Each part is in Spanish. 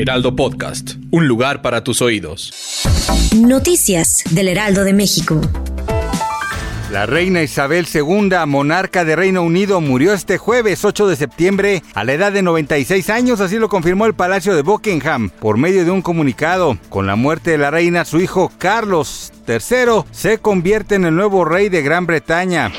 Heraldo Podcast, un lugar para tus oídos. Noticias del Heraldo de México. La reina Isabel II, monarca de Reino Unido, murió este jueves 8 de septiembre a la edad de 96 años, así lo confirmó el Palacio de Buckingham por medio de un comunicado. Con la muerte de la reina, su hijo Carlos III se convierte en el nuevo rey de Gran Bretaña.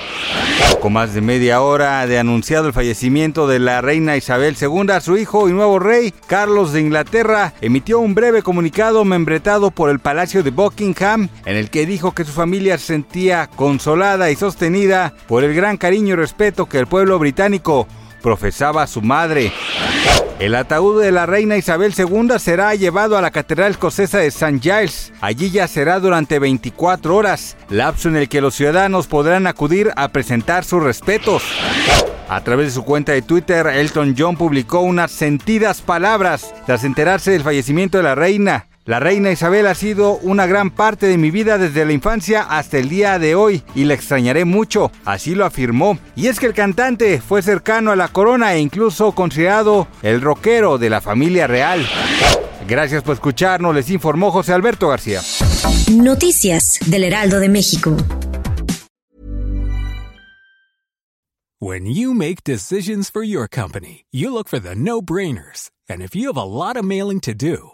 Poco más de media hora de anunciado el fallecimiento de la reina Isabel II, su hijo y nuevo rey, Carlos de Inglaterra, emitió un breve comunicado membretado por el Palacio de Buckingham, en el que dijo que su familia se sentía consolada y sostenida por el gran cariño y respeto que el pueblo británico profesaba su madre. El ataúd de la reina Isabel II será llevado a la Catedral Escocesa de St. Giles. Allí ya será durante 24 horas, lapso en el que los ciudadanos podrán acudir a presentar sus respetos. A través de su cuenta de Twitter, Elton John publicó unas sentidas palabras tras enterarse del fallecimiento de la reina. La reina Isabel ha sido una gran parte de mi vida desde la infancia hasta el día de hoy y la extrañaré mucho, así lo afirmó. Y es que el cantante fue cercano a la corona e incluso considerado el rockero de la familia real. Gracias por escucharnos, les informó José Alberto García. Noticias del Heraldo de México. When you make decisions for your company, you look for the no-brainers. And if you have a lot of mailing to do,